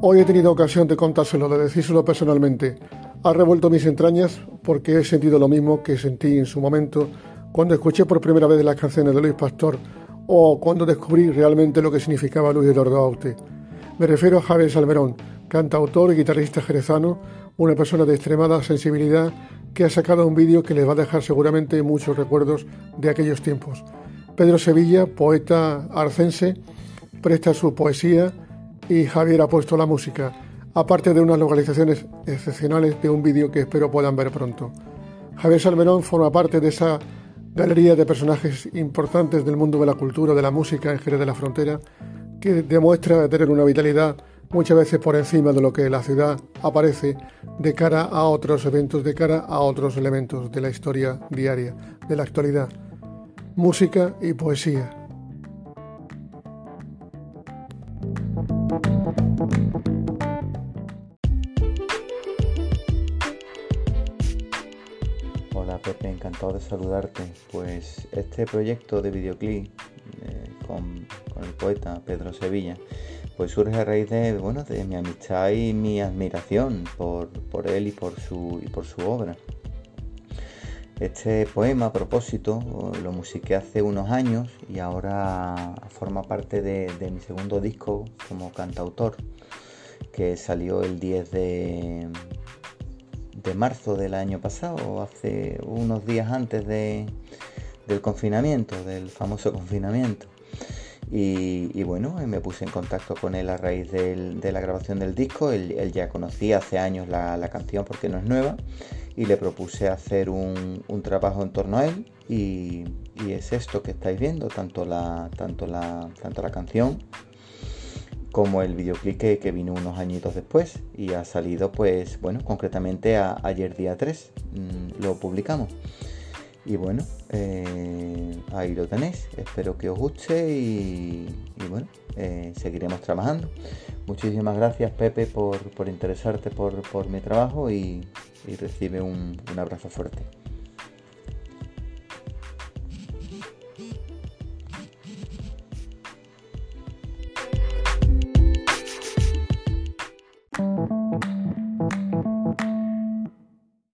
Hoy he tenido ocasión de contárselo, de decírselo personalmente. Ha revuelto mis entrañas porque he sentido lo mismo que sentí en su momento cuando escuché por primera vez las canciones de Luis Pastor o cuando descubrí realmente lo que significaba Luis Eduardo Aute. Me refiero a Javier Salmerón, cantautor y guitarrista jerezano, una persona de extremada sensibilidad que ha sacado un vídeo que les va a dejar seguramente muchos recuerdos de aquellos tiempos. Pedro Sevilla, poeta arcense, presta su poesía y Javier ha puesto la música, aparte de unas localizaciones excepcionales de un vídeo que espero puedan ver pronto. Javier Salmerón forma parte de esa galería de personajes importantes del mundo de la cultura, de la música en Jerez de la Frontera, que demuestra tener una vitalidad muchas veces por encima de lo que la ciudad aparece de cara a otros eventos, de cara a otros elementos de la historia diaria, de la actualidad. Música y poesía. Hola Pepe, encantado de saludarte. Pues este proyecto de videoclip eh, con, el poeta Pedro Sevilla, pues surge a raíz de, bueno, de mi amistad y mi admiración por, él y por, su, por su obra. Este poema a propósito lo musiqué hace unos años y ahora forma parte de mi segundo disco como cantautor que salió el 10 de, de marzo del año pasado, hace unos días antes de, del confinamiento, del famoso confinamiento. Y, bueno, me puse en contacto con él a raíz de la grabación del disco. Él, ya conocía hace años la, canción porque no es nueva. Y le propuse hacer un, trabajo en torno a él. Y, y, es esto que estáis viendo, tanto la, tanto la, tanto la canción como el videoclip que, vino unos añitos después y ha salido pues bueno concretamente ayer día 3 mm, lo publicamos. Y bueno eh, ahí lo tenéis espero que os guste y, bueno eh, seguiremos trabajando. Muchísimas gracias Pepe por, interesarte por, mi trabajo y, recibe un abrazo fuerte